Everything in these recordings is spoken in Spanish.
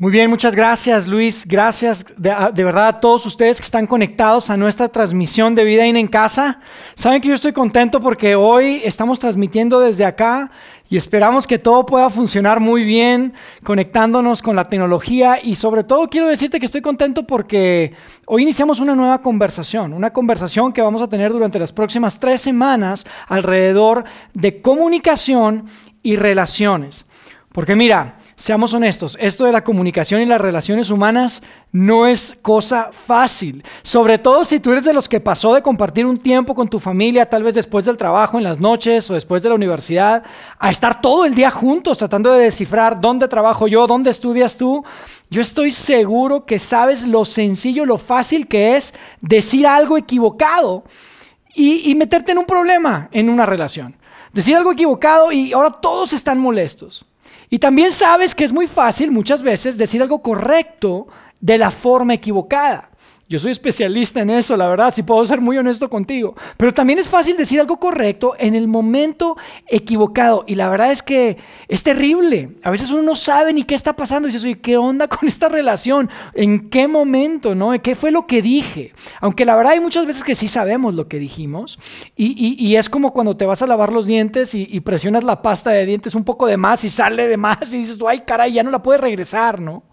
Muy bien, muchas gracias Luis. Gracias de, verdad a todos ustedes que están conectados a nuestra transmisión de Vida en Casa. Saben que yo estoy contento porque hoy estamos transmitiendo desde acá y esperamos que todo pueda funcionar muy bien, conectándonos con la tecnología y sobre todo quiero decirte que estoy contento porque hoy iniciamos una nueva conversación, una conversación que vamos a tener durante las próximas tres semanas alrededor de comunicación y relaciones. Porque mira, Seamos honestos, esto de la comunicación y las relaciones humanas no es cosa fácil. Sobre todo si tú eres de los que pasó de compartir un tiempo con tu familia, tal vez después del trabajo, en las noches o después de la universidad, a estar todo el día juntos tratando de descifrar dónde trabajo yo, dónde estudias tú. Yo estoy seguro que sabes lo sencillo, lo fácil que es decir algo equivocado y, meterte en un problema en una relación. Decir algo equivocado y ahora todos están molestos. Y también sabes que es muy fácil muchas veces decir algo correcto de la forma equivocada. Yo soy especialista en eso, la verdad, si puedo ser muy honesto contigo. Pero también es fácil decir algo correcto en el momento equivocado. Y la verdad es que es terrible. A veces uno no sabe ni qué está pasando. Y dices, oye, ¿qué onda con esta relación? ¿En qué momento? ¿no? ¿Qué fue lo que dije? Aunque la verdad hay muchas veces que sí sabemos lo que dijimos. Y, es como cuando te vas a lavar los dientes y, presionas la pasta de dientes un poco de más y sale de más y dices, ay, caray, ya no la puedes regresar, ¿no?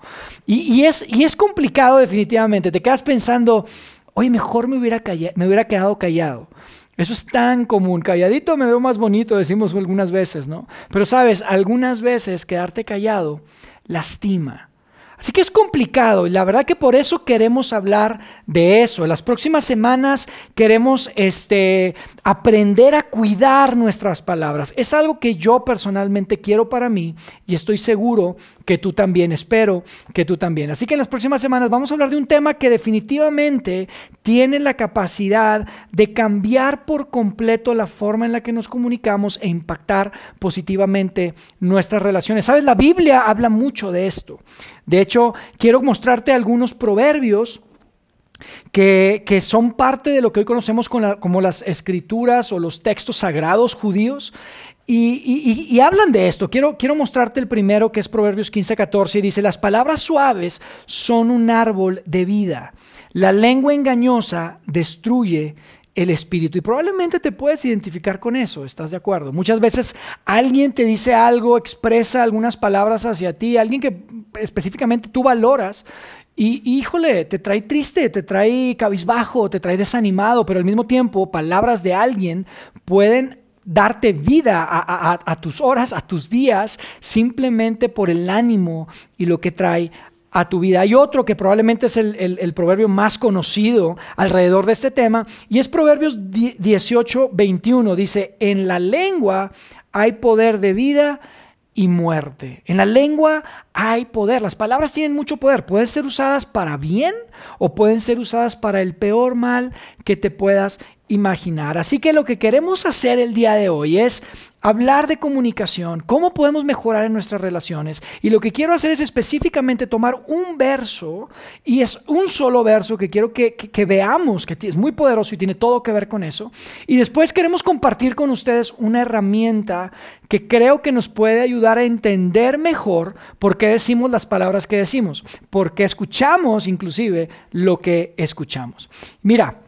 Y, es, y es complicado definitivamente. Te quedas pensando pensando, oye, mejor me hubiera, me hubiera quedado callado. Eso es tan común. Calladito me veo más bonito, decimos algunas veces, ¿no? Pero sabes, algunas veces quedarte callado lastima. Así que es complicado y la verdad que por eso queremos hablar de eso. En las próximas semanas queremos este, aprender a cuidar nuestras palabras. Es algo que yo personalmente quiero para mí y estoy seguro que tú también, espero que tú también. Así que en las próximas semanas vamos a hablar de un tema que definitivamente tiene la capacidad de cambiar por completo la forma en la que nos comunicamos e impactar positivamente nuestras relaciones. Sabes, la Biblia habla mucho de esto. De hecho, quiero mostrarte algunos proverbios que, son parte de lo que hoy conocemos como las escrituras o los textos sagrados judíos. Y, hablan de esto. Quiero, quiero mostrarte el primero, que es Proverbios 15, 14, y dice, las palabras suaves son un árbol de vida. La lengua engañosa destruye el espíritu. Y probablemente te puedes identificar con eso, ¿estás de acuerdo? Muchas veces alguien te dice algo, expresa algunas palabras hacia ti, alguien que específicamente tú valoras. Y híjole, te trae triste, te trae cabizbajo, te trae desanimado, pero al mismo tiempo palabras de alguien pueden darte vida a, tus horas, a tus días, simplemente por el ánimo y lo que trae a tu vida. Hay otro que probablemente es el, proverbio más conocido alrededor de este tema y es Proverbios 18, 21. Dice, en la lengua hay poder de vida y muerte. En la lengua hay poder. Las palabras tienen mucho poder. Pueden ser usadas para bien o pueden ser usadas para el peor mal que te puedas imaginar. Así que lo que queremos hacer el día de hoy es hablar de comunicación, cómo podemos mejorar en nuestras relaciones. Y lo que quiero hacer es específicamente tomar un verso, y es un solo verso que quiero que, veamos, que es muy poderoso y tiene todo que ver con eso. Y después queremos compartir con ustedes una herramienta que creo que nos puede ayudar a entender mejor por qué decimos las palabras que decimos, por qué escuchamos inclusive lo que escuchamos. Mira,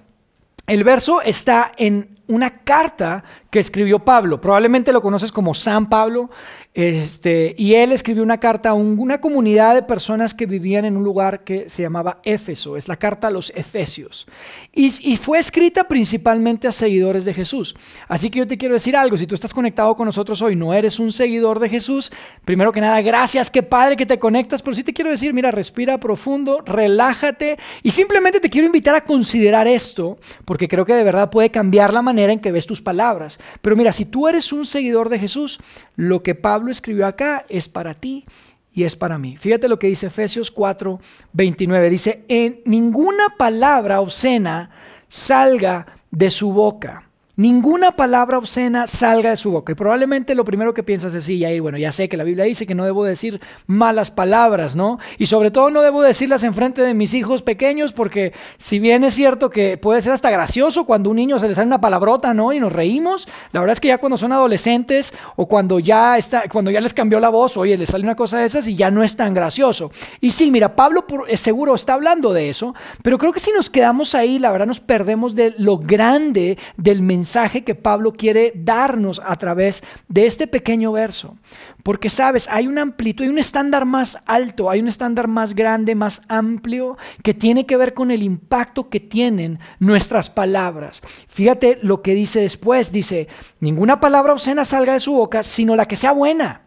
el verso está en una carta que escribió Pablo. Probablemente lo conoces como San Pablo. Este, y él escribió una carta a una comunidad de personas que vivían en un lugar que se llamaba Éfeso. Es la carta a los Efesios. Y, fue escrita principalmente a seguidores de Jesús. Así que yo te quiero decir algo. Si tú estás conectado con nosotros hoy, no eres un seguidor de Jesús, primero que nada, gracias, qué padre que te conectas. Pero sí te quiero decir, mira, respira profundo, relájate. Y simplemente te quiero invitar a considerar esto, porque creo que de verdad puede cambiar la manera en que ves tus palabras. Pero mira, si tú eres un seguidor de Jesús, lo que Pablo escribió acá es para ti y es para mí. Fíjate lo que dice Efesios 4, 29. Dice, en ninguna palabra obscena salga de su boca. Ninguna palabra obscena salga de su boca. Y probablemente lo primero que piensas es, sí, bueno, ya sé que la Biblia dice que no debo decir malas palabras, ¿no? Y sobre todo no debo decirlas en frente de mis hijos pequeños, porque si bien es cierto que puede ser hasta gracioso cuando un niño se le sale una palabrota, ¿no? Y nos reímos, la verdad es que ya cuando son adolescentes o cuando ya, está, cuando ya les cambió la voz, oye, les sale una cosa de esas y ya no es tan gracioso. Y sí, mira, Pablo seguro está hablando de eso, pero creo que si nos quedamos ahí, la verdad nos perdemos de lo grande del mensaje que Pablo quiere darnos a través de este pequeño verso. Porque sabes, hay un amplitud, hay un estándar más alto, hay un estándar más grande, más amplio, que tiene que ver con el impacto que tienen nuestras palabras. Fíjate lo que dice después, dice, ninguna palabra obscena salga de su boca, sino la que sea buena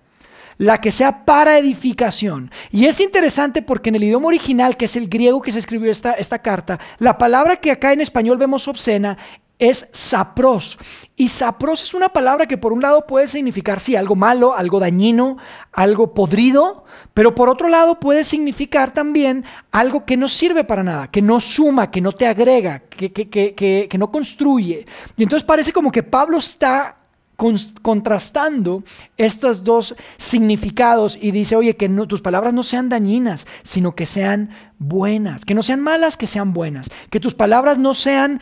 la que sea para edificación. Y es interesante porque en el idioma original, que es el griego que se escribió esta, esta carta, la palabra que acá en español vemos obscena es sapros. Y sapros es una palabra que por un lado puede significar, sí, algo malo, algo dañino, algo podrido, pero por otro lado puede significar también algo que no sirve para nada, que no suma, que no te agrega, que, que, que, que no construye. Y entonces parece como que Pablo está contrastando estos dos significados y dice, oye, que tus palabras no sean dañinas, sino que sean buenas, que no sean malas, que sean buenas, que tus palabras no sean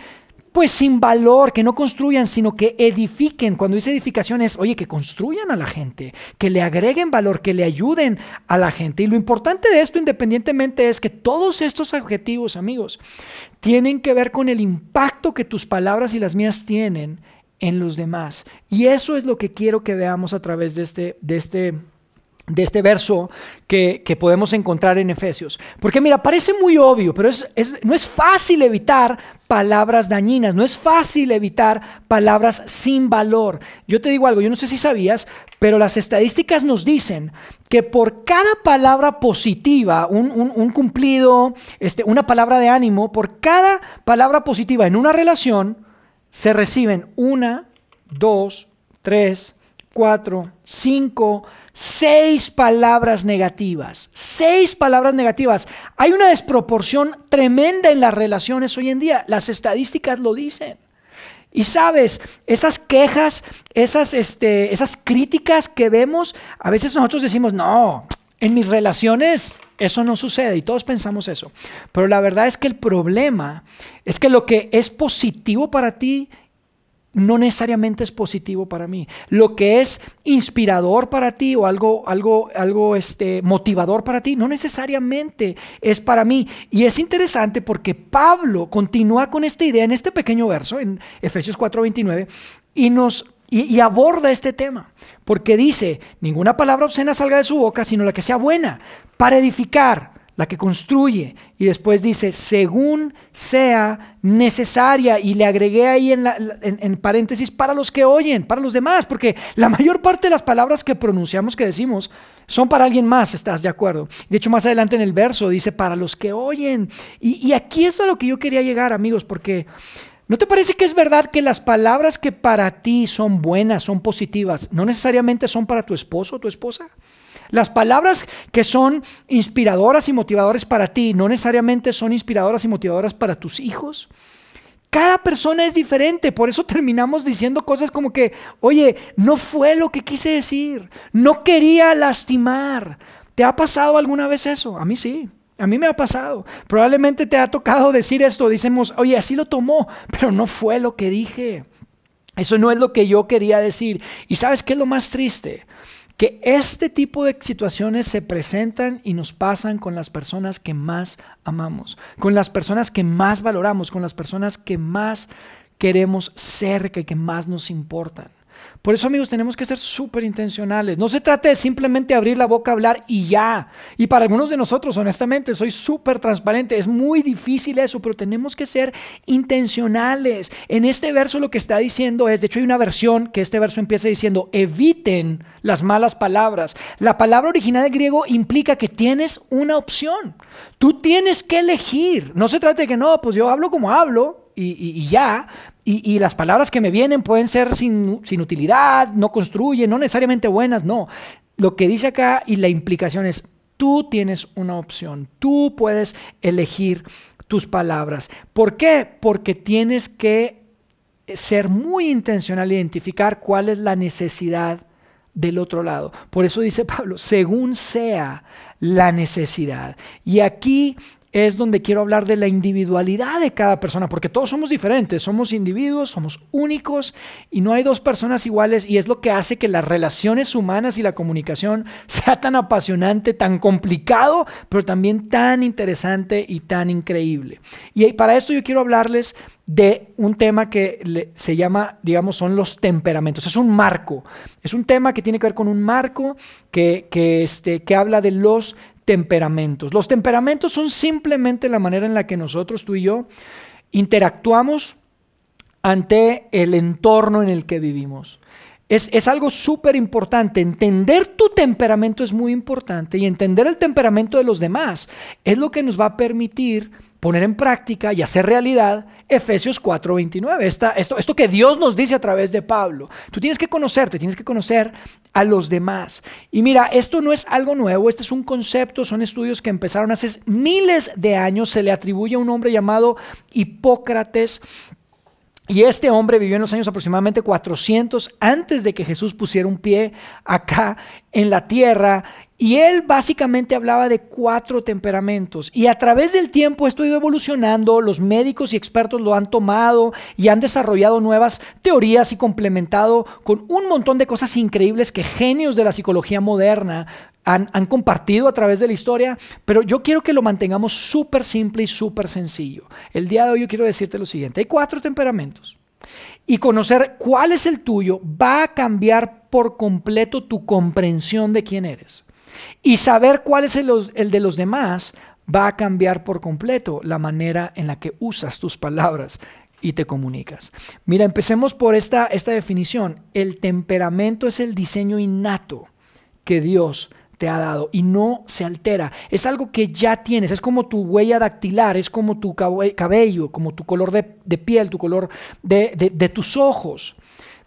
pues sin valor, que no construyan, sino que edifiquen. Cuando dice edificación es, oye, que construyan a la gente, que le agreguen valor, que le ayuden a la gente. Y lo importante de esto, independientemente, es que todos estos objetivos, amigos, tienen que ver con el impacto que tus palabras y las mías tienen en los demás. Y eso es lo que quiero que veamos a través de este, de este, de este verso que, podemos encontrar en Efesios. Porque mira, parece muy obvio, pero es, no es fácil evitar palabras dañinas, no es fácil evitar palabras sin valor. Yo te digo algo, yo no sé si sabías, pero las estadísticas nos dicen que por cada palabra positiva, un, un cumplido, este, una palabra de ánimo, por cada palabra positiva en una relación, se reciben una, dos, tres, cuatro, cinco, seis palabras negativas. Seis palabras negativas. Hay una desproporción tremenda en las relaciones hoy en día. Las estadísticas lo dicen. Y sabes, esas quejas, esas, este, esas críticas que vemos, a veces nosotros decimos, no, en mis relaciones eso no sucede y todos pensamos eso. Pero la verdad es que el problema es que lo que es positivo para ti no necesariamente es positivo para mí. Lo que es inspirador para ti o algo, algo, algo este, motivador para ti, no necesariamente es para mí. Y es interesante porque Pablo continúa con esta idea en este pequeño verso, en Efesios 4:29, y nos y, aborda este tema, porque dice, ninguna palabra obscena salga de su boca, sino la que sea buena, para edificar, la que construye. Y después dice, según sea necesaria. Y le agregué ahí en, en, paréntesis, para los que oyen, para los demás, porque la mayor parte de las palabras que pronunciamos, que decimos, son para alguien más, ¿estás de acuerdo? De hecho, más adelante en el verso dice, para los que oyen. Y, y aquí es a lo que yo quería llegar, amigos, porque ¿No te parece que es verdad que las palabras que para ti son buenas, son positivas, no necesariamente son para tu esposo o tu esposa? Las palabras que son inspiradoras y motivadoras para ti, no necesariamente son inspiradoras y motivadoras para tus hijos. Cada persona es diferente, por eso terminamos diciendo cosas como que, oye, no fue lo que quise decir, no quería lastimar. ¿Te ha pasado alguna vez eso? A mí sí. A mí me ha pasado. Probablemente te ha tocado decir esto. Dicemos, oye, así lo tomó, pero no fue lo que dije. Eso no es lo que yo quería decir. ¿Y sabes qué es lo más triste? Que este tipo de situaciones se presentan y nos pasan con las personas que más amamos, con las personas que más valoramos, con las personas que más queremos cerca y que más nos importan. Por eso, amigos, tenemos que ser súper intencionales. No se trata de simplemente abrir la boca, hablar y ya. Y para algunos de nosotros, honestamente, soy súper transparente. Es muy difícil eso, pero tenemos que ser intencionales. En este verso lo que está diciendo es, de hecho hay una versión que este verso empieza diciendo, eviten las malas palabras. La palabra original del griego implica que tienes una opción. Tú tienes que elegir. No se trata de que no, pues yo hablo como hablo y, ya. Y, las palabras que me vienen pueden ser sin, sin utilidad, no construyen, no necesariamente buenas, no. Lo que dice acá y la implicación es, tú tienes una opción, tú puedes elegir tus palabras. ¿Por qué? Porque tienes que ser muy intencional, identificar cuál es la necesidad del otro lado. Por eso dice Pablo, según sea la necesidad. Y aquí es donde quiero hablar de la individualidad de cada persona, porque todos somos diferentes, somos individuos, somos únicos y no hay dos personas iguales y es lo que hace que las relaciones humanas y la comunicación sea tan apasionante, tan complicado, pero también tan interesante y tan increíble. Y para esto yo quiero hablarles de un tema que se llama, digamos, son los temperamentos. Es un marco, es un tema que tiene que ver con un marco que, que, este, que habla de los temperamentos. Los temperamentos son simplemente la manera en la que nosotros, tú y yo, interactuamos ante el entorno en el que vivimos. Es, es algo súper importante. Entender tu temperamento es muy importante y entender el temperamento de los demás es lo que nos va a permitir poner en práctica y hacer realidad Efesios 4:29. Esto, esto que Dios nos dice a través de Pablo. Tú tienes que conocerte, tienes que conocer a los demás. Y mira, esto no es algo nuevo, este es un concepto, son estudios que empezaron hace miles de años. Se le atribuye a un hombre llamado Hipócrates. Y este hombre vivió en los años aproximadamente 400 antes de que Jesús pusiera un pie acá en la tierra y él básicamente hablaba de cuatro temperamentos. Y a través del tiempo esto ha ido evolucionando, los médicos y expertos lo han tomado y han desarrollado nuevas teorías y complementado con un montón de cosas increíbles que genios de la psicología moderna han, compartido a través de la historia. Pero yo quiero que lo mantengamos súper simple y súper sencillo. El día de hoy quiero decirte lo siguiente. Hay cuatro temperamentos. Y conocer cuál es el tuyo va a cambiar por completo tu comprensión de quién eres. Y saber cuál es el, de los demás va a cambiar por completo la manera en la que usas tus palabras y te comunicas. Mira, empecemos por esta, esta definición. El temperamento es el diseño innato que Dios te ha dado y no se altera. Es algo que ya tienes, es como tu huella dactilar, es como tu cabello, como tu color de, piel, tu color de tus ojos.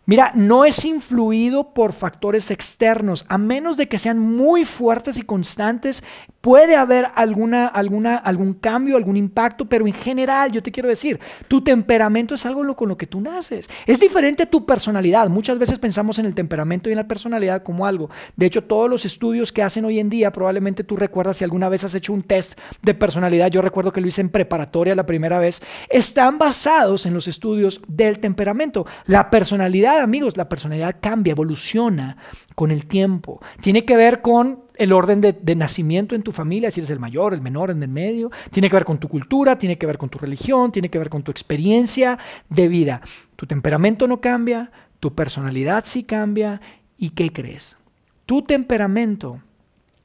Mira, no es influido por factores externos, a menos de que sean muy fuertes y constantes Puede haber alguna, alguna, algún cambio, algún impacto, pero en general yo te quiero decir, tu temperamento es algo con lo que tú naces. Es diferente tu personalidad. Muchas veces pensamos en el temperamento y en la personalidad como algo. De hecho, todos los estudios que hacen hoy en día, probablemente tú recuerdas si alguna vez has hecho un test de personalidad, yo recuerdo que lo hice en preparatoria la primera vez, están basados en los estudios del temperamento. La personalidad, amigos, la personalidad cambia, evoluciona con el tiempo. Tiene que ver con el orden de, nacimiento en tu familia, si eres el mayor, el menor, en el medio. Tiene que ver con tu cultura, tiene que ver con tu religión, tiene que ver con tu experiencia de vida. Tu temperamento no cambia, tu personalidad sí cambia. ¿Y qué crees? Tu temperamento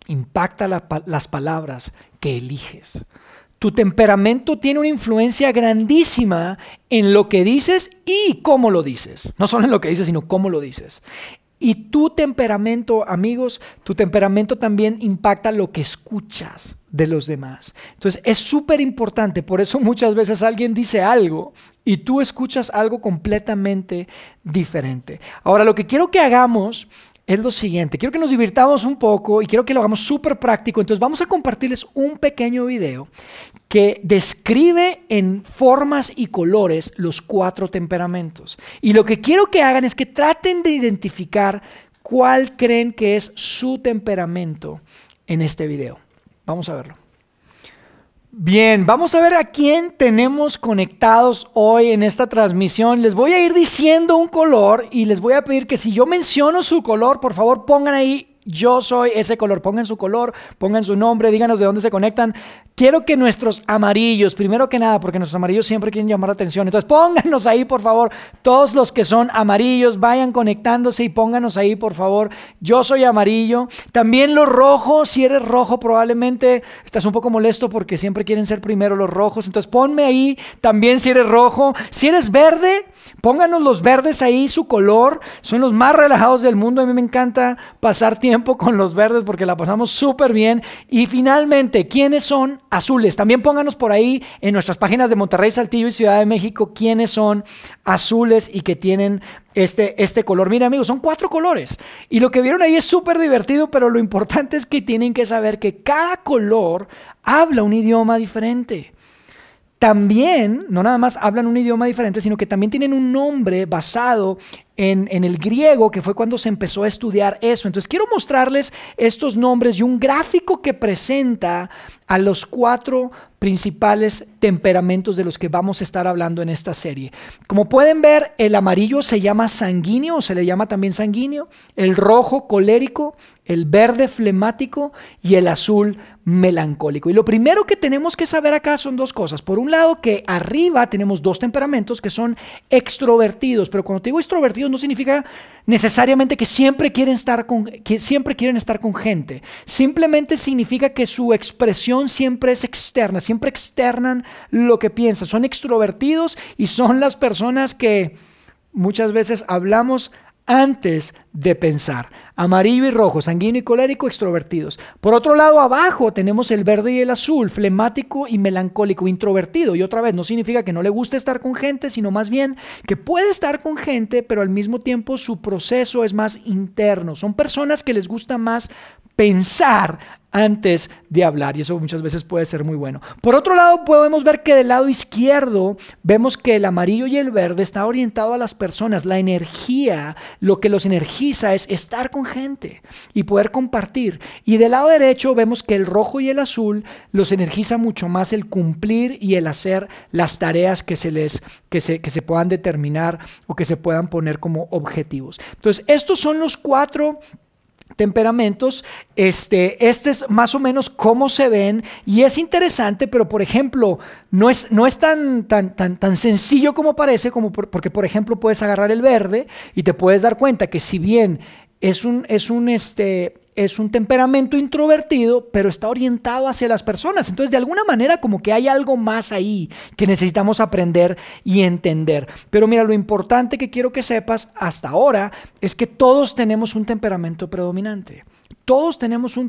impacta las palabras que eliges. Tu temperamento tiene una influencia grandísima en lo que dices y cómo lo dices. No solo en lo que dices, sino cómo lo dices. Y tu temperamento, amigos, tu temperamento también impacta lo que escuchas de los demás. Entonces es súper importante, por eso muchas veces alguien dice algo y tú escuchas algo completamente diferente. Ahora, lo que quiero que hagamos es lo siguiente. Quiero que nos divirtamos un poco y quiero que lo hagamos súper práctico. Entonces vamos a compartirles un pequeño video que describe en formas y colores los cuatro temperamentos. Y lo que quiero que hagan es que traten de identificar cuál creen que es su temperamento en este video. Vamos a verlo. Bien, vamos a ver a quién tenemos conectados hoy en esta transmisión. Les voy a ir diciendo un color y les voy a pedir que si yo menciono su color, por favor pongan ahí yo soy ese color. Pongan su color, pongan su nombre, díganos de dónde se conectan. Quiero que nuestros amarillos, primero que nada, porque nuestros amarillos siempre quieren llamar la atención. Entonces pónganos ahí, por favor, todos los que son amarillos, vayan conectándose y pónganos ahí, por favor. Yo soy amarillo. También los rojos, si eres rojo, probablemente estás un poco molesto porque siempre quieren ser primero los rojos. Entonces ponme ahí también si eres rojo. Si eres verde, pónganos los verdes ahí, su color. Son los más relajados del mundo. A mí me encanta pasar con los verdes porque la pasamos súper bien. Y finalmente, ¿quiénes son azules? También pónganos por ahí en nuestras páginas de Monterrey, Saltillo y Ciudad de México quiénes son azules y que tienen este, este color. Mira amigos, son cuatro colores. Y lo que vieron ahí es súper divertido, pero lo importante es que tienen que saber que cada color habla un idioma diferente. también, no nada más hablan un idioma diferente, sino que también tienen un nombre basado en, el griego, que fue cuando se empezó a estudiar eso. Entonces quiero mostrarles estos nombres y un gráfico que presenta a los cuatro principales temperamentos de los que vamos a estar hablando en esta serie. Como pueden ver, el amarillo se llama sanguíneo, o se le llama también sanguíneo, el rojo colérico, el verde flemático y el azul melancólico. Y lo primero que tenemos que saber acá son dos cosas. Por un lado, que arriba tenemos dos temperamentos que son extrovertidos, pero cuando te digo extrovertidos no significa necesariamente que siempre quieren estar con, que siempre quieren estar con gente. Simplemente significa que su expresión siempre es externa, siempre externan lo que piensan. Son extrovertidos y son las personas que muchas veces hablamos antes de pensar. Amarillo y rojo, sanguíneo y colérico, extrovertidos. Por otro lado, abajo tenemos el verde y el azul, flemático y melancólico, introvertido. Y otra vez, no significa que no le guste estar con gente, sino más bien que puede estar con gente, pero al mismo tiempo su proceso es más interno. Son personas que les gusta más pensar antes de hablar y eso muchas veces puede ser muy bueno. Por otro lado, podemos ver que del lado izquierdo vemos que el amarillo y el verde está orientado a las personas, la energía, lo que los energiza es estar con gente y poder compartir. Y del lado derecho vemos que el rojo y el azul los energiza mucho más el cumplir y el hacer las tareas que se les que se, que se puedan determinar o que se puedan poner como objetivos. Entonces, estos son los cuatro temperamentos, este, este es más o menos cómo se ven y es interesante, pero por ejemplo, no es, no es tan, tan, tan, tan sencillo como parece, como porque por ejemplo puedes agarrar el verde y te puedes dar cuenta que si bien es un, es un, este, es un temperamento introvertido, pero está orientado hacia las personas. Entonces, de alguna manera, como que hay algo más ahí que necesitamos aprender y entender. Pero mira, lo importante que quiero que sepas hasta ahora es que todos tenemos un temperamento predominante. Todos tenemos un,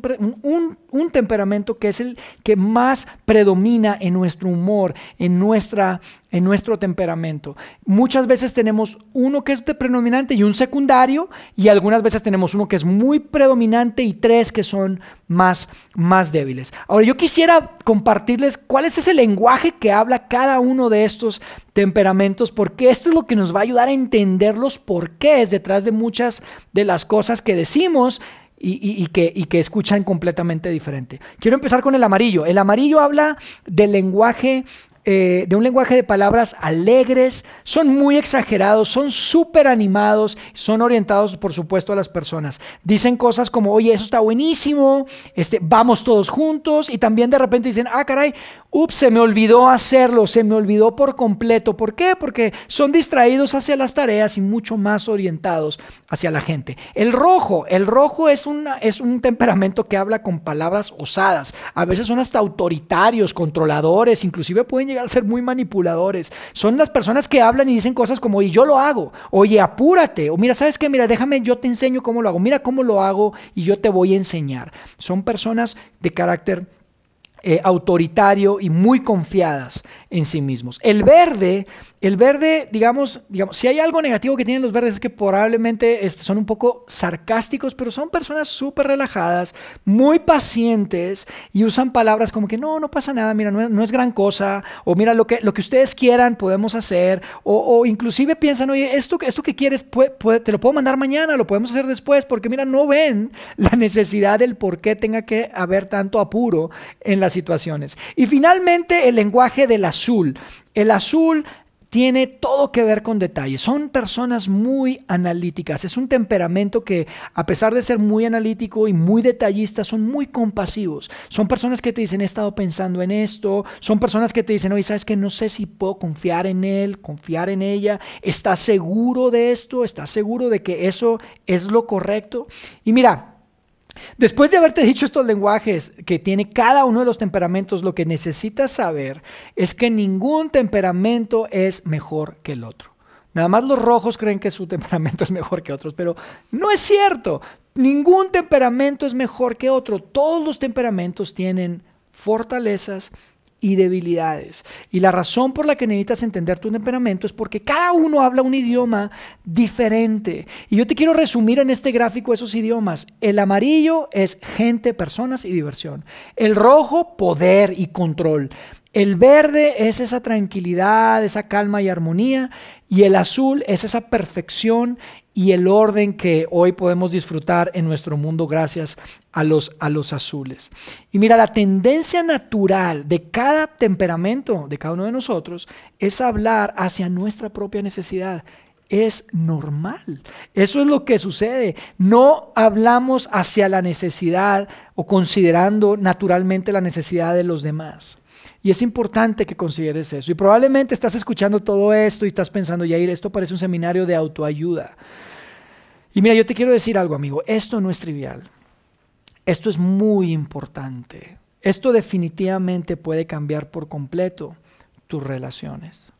temperamento que es el que más predomina en nuestro humor, en, nuestra, en nuestro temperamento. Muchas veces tenemos uno que es predominante y un secundario, y algunas veces tenemos uno que es muy predominante y tres que son más, más débiles. Ahora, yo quisiera compartirles cuál es ese lenguaje que habla cada uno de estos temperamentos, porque esto es lo que nos va a ayudar a entender los porqués detrás de muchas de las cosas que decimos y, que, escuchan completamente diferente. Quiero empezar con el amarillo. El amarillo habla del lenguaje eh, de un lenguaje de palabras alegres, son muy exagerados, son súper animados, son orientados por supuesto a las personas. Dicen cosas como, oye, eso está buenísimo, este, vamos todos juntos y también de repente dicen, ah, caray, ups, se me olvidó hacerlo, se me olvidó por completo. ¿Por qué? Porque son distraídos hacia las tareas y mucho más orientados hacia la gente. El rojo, el rojo es, una, es un temperamento que habla con palabras osadas, a veces son hasta autoritarios, controladores, inclusive pueden llegar a ser muy manipuladores. Son las personas que hablan y dicen cosas como, y yo lo hago, oye, apúrate, o mira, ¿sabes qué? Mira, déjame, yo te enseño cómo lo hago, mira cómo lo hago y yo te voy a enseñar. Son personas de carácter eh, autoritario y muy confiadas en sí mismos. El verde, el verde, digamos, digamos, si hay algo negativo que tienen los verdes es que probablemente este, son un poco sarcásticos, pero son personas súper relajadas, muy pacientes y usan palabras como que no, no pasa nada, mira, no, es gran cosa, o mira, lo que, lo que ustedes quieran podemos hacer, o, inclusive piensan, oye, esto, esto que quieres te lo puedo mandar mañana, lo podemos hacer después, porque mira, no ven la necesidad del por qué tenga que haber tanto apuro en la situaciones. Y finalmente el lenguaje del azul. El azul tiene todo que ver con detalles. Son personas muy analíticas. Es un temperamento que, a pesar de ser muy analítico y muy detallista, son muy compasivos. Son personas que te dicen, he estado pensando en esto. Son personas que te dicen, oye, ¿sabes que No sé si puedo confiar en él, confiar en ella. ¿Estás seguro de esto? ¿Estás seguro de que eso es lo correcto? Y mira, Después de haberte dicho estos lenguajes que tiene cada uno de los temperamentos, lo que necesitas saber es que ningún temperamento es mejor que el otro. Nada más los rojos creen que su temperamento es mejor que otros, pero no es cierto. Ningún temperamento es mejor que otro. Todos los temperamentos tienen fortalezas y debilidades. Y la razón por la que necesitas entender tu temperamento es porque cada uno habla un idioma diferente. Y yo te quiero resumir en este gráfico esos idiomas. El amarillo es gente, personas y diversión. El rojo, poder y control. El verde es esa tranquilidad, esa calma y armonía, y el azul es esa perfección y el orden que hoy podemos disfrutar en nuestro mundo gracias a los, a los azules. Y mira, la tendencia natural de cada temperamento, de cada uno de nosotros, es hablar hacia nuestra propia necesidad es normal. Eso es lo que sucede. No hablamos hacia la necesidad o considerando naturalmente la necesidad de los demás. Y es importante que consideres eso. Y probablemente estás escuchando todo esto y estás pensando, Yair, esto parece un seminario de autoayuda. Y mira, yo te quiero decir algo, amigo, esto no es trivial. Esto es muy importante. Esto definitivamente puede cambiar por completo tus relaciones.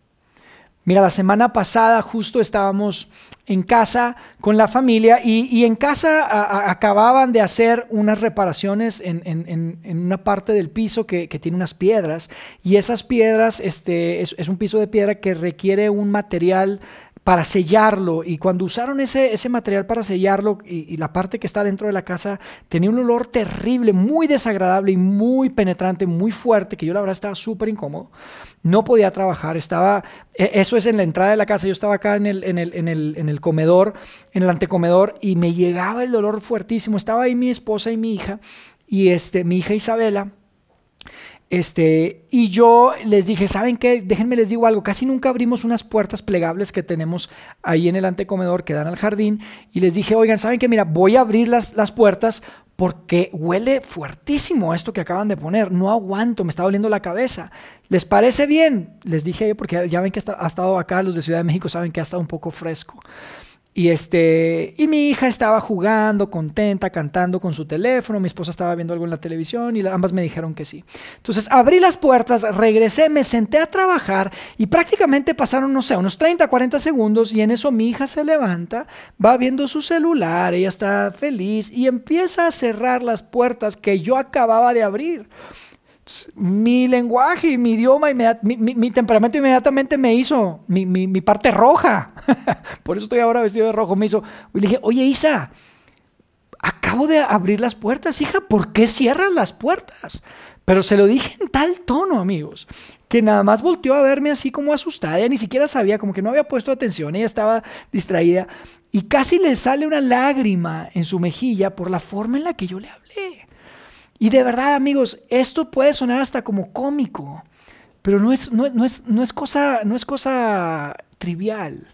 Mira, la semana pasada justo estábamos en casa con la familia y, en casa acababan de hacer unas reparaciones en, una parte del piso que, tiene unas piedras y esas piedras, este, es, un piso de piedra que requiere un material para sellarlo. Y cuando usaron ese, ese material para sellarlo y, la parte que está dentro de la casa tenía un olor terrible, muy desagradable y muy penetrante, muy fuerte, que yo la verdad estaba súper incómodo. No podía trabajar, estaba, e, eso es en la entrada de la casa, yo estaba acá en el, en el, en el, en el comedor, en el antecomedor, y me llegaba el dolor fuertísimo. Estaba ahí mi esposa y mi hija, y este, mi hija Isabela este, y yo les dije, ¿saben qué? Déjenme les digo algo, casi nunca abrimos unas puertas plegables que tenemos ahí en el antecomedor que dan al jardín. Y les dije, oigan, ¿saben qué? Mira, voy a abrir las, las puertas porque huele fuertísimo esto que acaban de poner. No aguanto, me está doliendo la cabeza. ¿Les parece bien? Les dije, porque ya ven que ha estado acá, los de Ciudad de México saben que ha estado un poco fresco. Y, este, y mi hija estaba jugando, contenta, cantando con su teléfono, mi esposa estaba viendo algo en la televisión y ambas me dijeron que sí. Entonces abrí las puertas, regresé, me senté a trabajar y prácticamente pasaron, no sé, unos 30, 40 segundos y en eso mi hija se levanta, va viendo su celular, ella está feliz y empieza a cerrar las puertas que yo acababa de abrir mi lenguaje, mi idioma, mi, mi, temperamento inmediatamente me hizo mi, parte roja. Por eso estoy ahora vestido de rojo. Me hizo. Y le dije, oye, Isa, acabo de abrir las puertas, hija, ¿por qué cierras las puertas? Pero se lo dije en tal tono, amigos, que nada más volteó a verme así como asustada. Ella ni siquiera sabía, como que no había puesto atención, ella estaba distraída. Y casi le sale una lágrima en su mejilla por la forma en la que yo le hablé. Y de verdad, amigos, esto puede sonar hasta como cómico, pero no es, no, es, no es, cosa, no es cosa trivial,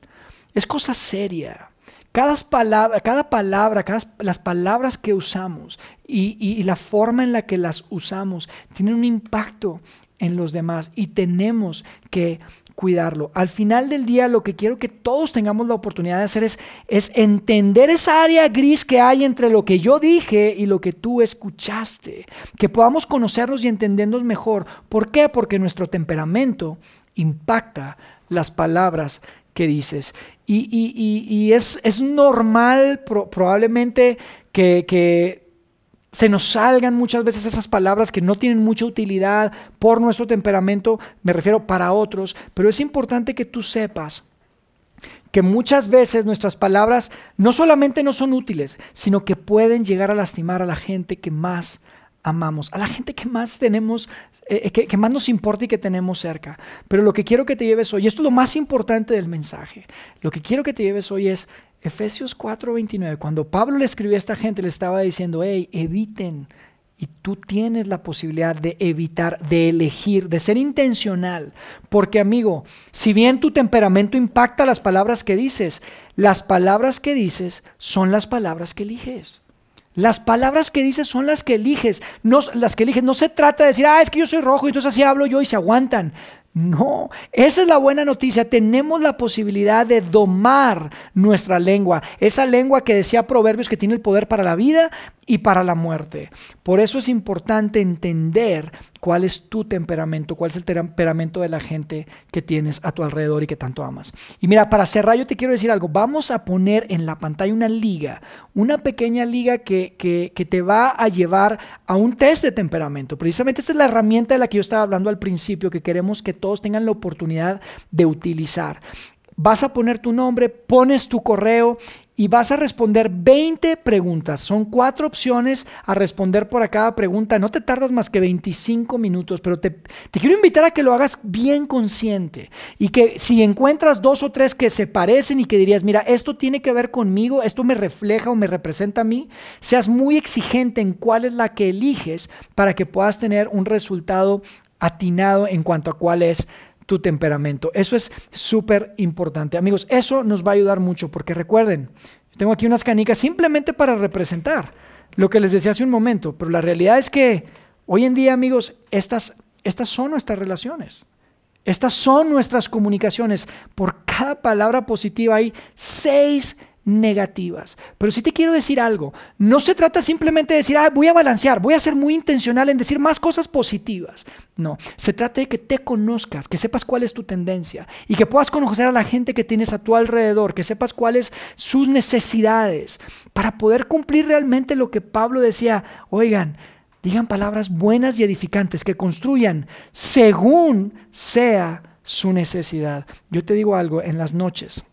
es cosa seria. Cada palabra, cada palabra cada, las palabras que usamos y, y, la forma en la que las usamos tienen un impacto en los demás y tenemos que cuidarlo. Al final del día lo que quiero que todos tengamos la oportunidad de hacer es, es entender esa área gris que hay entre lo que yo dije y lo que tú escuchaste. Que podamos conocernos y entendernos mejor. ¿Por qué? Porque nuestro temperamento impacta las palabras que dices. Y, es, es, normal probablemente que, que se nos salgan muchas veces esas palabras que no tienen mucha utilidad por nuestro temperamento, me refiero para otros, pero es importante que tú sepas que muchas veces nuestras palabras no solamente no son útiles, sino que pueden llegar a lastimar a la gente que más amamos, a la gente que más tenemos, eh, que, que, más nos importa y que tenemos cerca. Pero lo que quiero que te lleves hoy, esto es lo más importante del mensaje, lo que quiero que te lleves hoy es Efesios 4:29, cuando Pablo le escribió a esta gente, le estaba diciendo, hey, eviten. Y tú tienes la posibilidad de evitar, de elegir, de ser intencional. Porque amigo, si bien tu temperamento impacta las palabras que dices, las palabras que dices son las palabras que eliges. Las palabras que dices son las que eliges, no las que eliges. No se trata de decir, ah, es que yo soy rojo y entonces así hablo yo y se aguantan. No, esa es la buena noticia. Tenemos la posibilidad de domar nuestra lengua. Esa lengua que decía Proverbios que tiene el poder para la vida y para la muerte. Por eso es importante entender cuál es tu temperamento, cuál es el temperamento de la gente que tienes a tu alrededor y que tanto amas. Y mira, para cerrar yo te quiero decir algo. Vamos a poner en la pantalla una liga, una pequeña liga que, que, que te va a llevar a un test de temperamento. Precisamente esta es la herramienta de la que yo estaba hablando al principio, que queremos que todos tengan la oportunidad de utilizar. Vas a poner tu nombre, pones tu correo y vas a responder 20 preguntas. Son cuatro opciones a responder por cada pregunta. No te tardas más que 25 minutos, pero te, te, quiero invitar a que lo hagas bien consciente y que si encuentras dos o tres que se parecen y que dirías, mira, esto tiene que ver conmigo, esto me refleja o me representa a mí, seas muy exigente en cuál es la que eliges para que puedas tener un resultado atinado en cuanto a cuál es tu temperamento. Eso es súper importante. Amigos, eso nos va a ayudar mucho porque recuerden, tengo aquí unas canicas simplemente para representar lo que les decía hace un momento, pero la realidad es que hoy en día, amigos, estas, estas son nuestras relaciones. Estas son nuestras comunicaciones. Por cada palabra positiva hay seis negativas. Pero sí te quiero decir algo, no se trata simplemente de decir, ah, voy a balancear, voy a ser muy intencional en decir más cosas positivas. No, se trata de que te conozcas, que sepas cuál es tu tendencia y que puedas conocer a la gente que tienes a tu alrededor, que sepas cuáles sus necesidades para poder cumplir realmente lo que Pablo decía, oigan, digan palabras buenas y edificantes que construyan según sea su necesidad. Yo te digo algo, en las noches,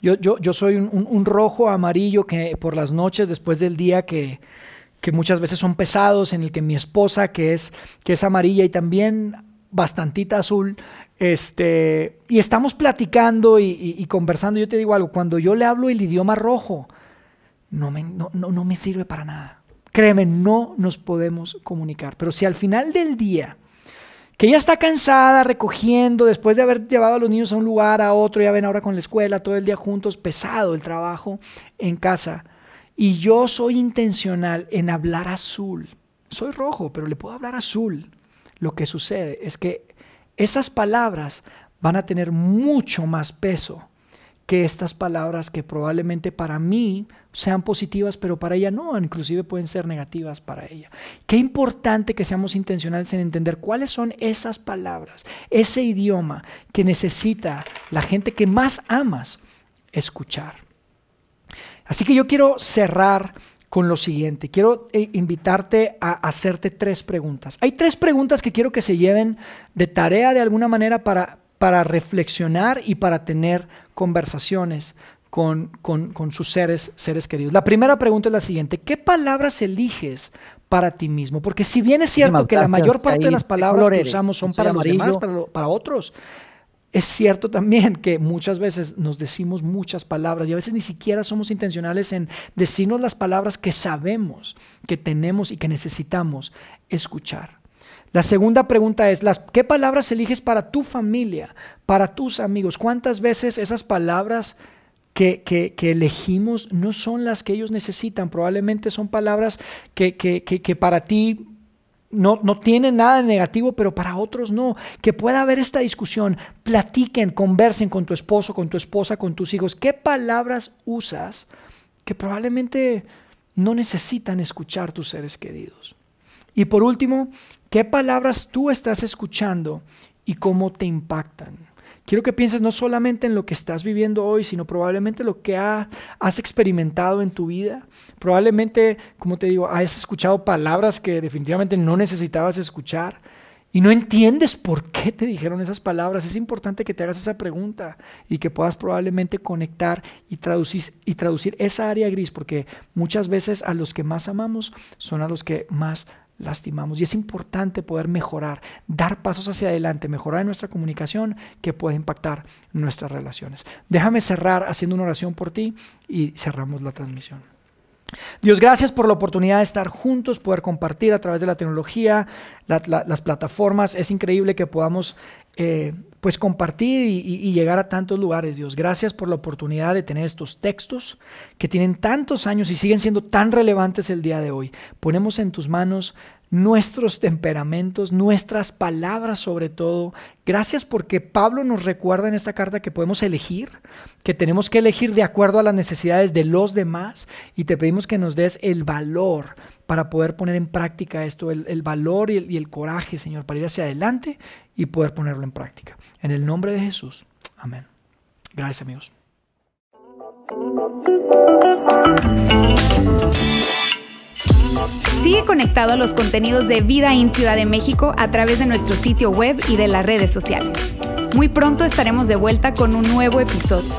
yo, yo, yo soy un, rojo amarillo que por las noches, después del día que, que, muchas veces son pesados, en el que mi esposa, que es, que es amarilla y también bastantita azul, este, y estamos platicando y, conversando, yo te digo algo, cuando yo le hablo el idioma rojo, no me, no, no me sirve para nada. Créeme, no nos podemos comunicar. Pero si al final del día que ella está cansada recogiendo después de haber llevado a los niños a un lugar, a otro, ya ven ahora con la escuela, todo el día juntos, pesado el trabajo en casa. Y yo soy intencional en hablar azul. Soy rojo, pero le puedo hablar azul. Lo que sucede es que esas palabras van a tener mucho más peso que estas palabras que probablemente para mí sean positivas, pero para ella no, inclusive pueden ser negativas para ella. Qué importante que seamos intencionales en entender cuáles son esas palabras, ese idioma que necesita la gente que más amas escuchar. Así que yo quiero cerrar con lo siguiente. Quiero eh, invitarte a hacerte tres preguntas. Hay tres preguntas que quiero que se lleven de tarea de alguna manera para, para reflexionar y para tener conversaciones con, con, sus seres, seres queridos. La primera pregunta es la siguiente, ¿qué palabras eliges para ti mismo? Porque si bien es cierto que la mayor parte de las palabras que usamos son para los demás, para, para otros, es cierto también que muchas veces nos decimos muchas palabras y a veces ni siquiera somos intencionales en decirnos las palabras que sabemos que tenemos y que necesitamos escuchar. La segunda pregunta es, ¿qué palabras eliges para tu familia, para tus amigos? ¿Cuántas veces esas palabras que, que, elegimos no son las que ellos necesitan? Probablemente son palabras que, que para ti no, no tienen nada de negativo, pero para otros no. Que pueda haber esta discusión, platiquen, conversen con tu esposo, con tu esposa, con tus hijos. ¿Qué palabras usas que probablemente no necesitan escuchar tus seres queridos? Y por último, ¿qué palabras tú estás escuchando y cómo te impactan? Quiero que pienses no solamente en lo que estás viviendo hoy, sino probablemente lo que has experimentado en tu vida. Probablemente, como te digo, has escuchado palabras que definitivamente no necesitabas escuchar y no entiendes por qué te dijeron esas palabras. Es importante que te hagas esa pregunta y que puedas probablemente conectar y traducir, esa área gris, porque muchas veces a los que más amamos son a los que más lastimamos. Y es importante poder mejorar, dar pasos hacia adelante, mejorar nuestra comunicación que puede impactar nuestras relaciones. Déjame cerrar haciendo una oración por ti y cerramos la transmisión. Dios, gracias por la oportunidad de estar juntos, poder compartir a través de la tecnología, las plataformas. Es increíble que podamos eh, pues compartir y, llegar a tantos lugares, Dios. Gracias por la oportunidad de tener estos textos que tienen tantos años y siguen siendo tan relevantes el día de hoy. Ponemos en tus manos nuestros temperamentos, nuestras palabras sobre todo. Gracias porque Pablo nos recuerda en esta carta que podemos elegir, que tenemos que elegir de acuerdo a las necesidades de los demás y te pedimos que nos des el valor para poder poner en práctica esto, el, valor y el, y el coraje, Señor, para ir hacia adelante y poder ponerlo en práctica. En el nombre de Jesús. Amén. Gracias amigos. Sigue conectado a los contenidos de Vida en Ciudad de México a través de nuestro sitio web y de las redes sociales. Muy pronto estaremos de vuelta con un nuevo episodio.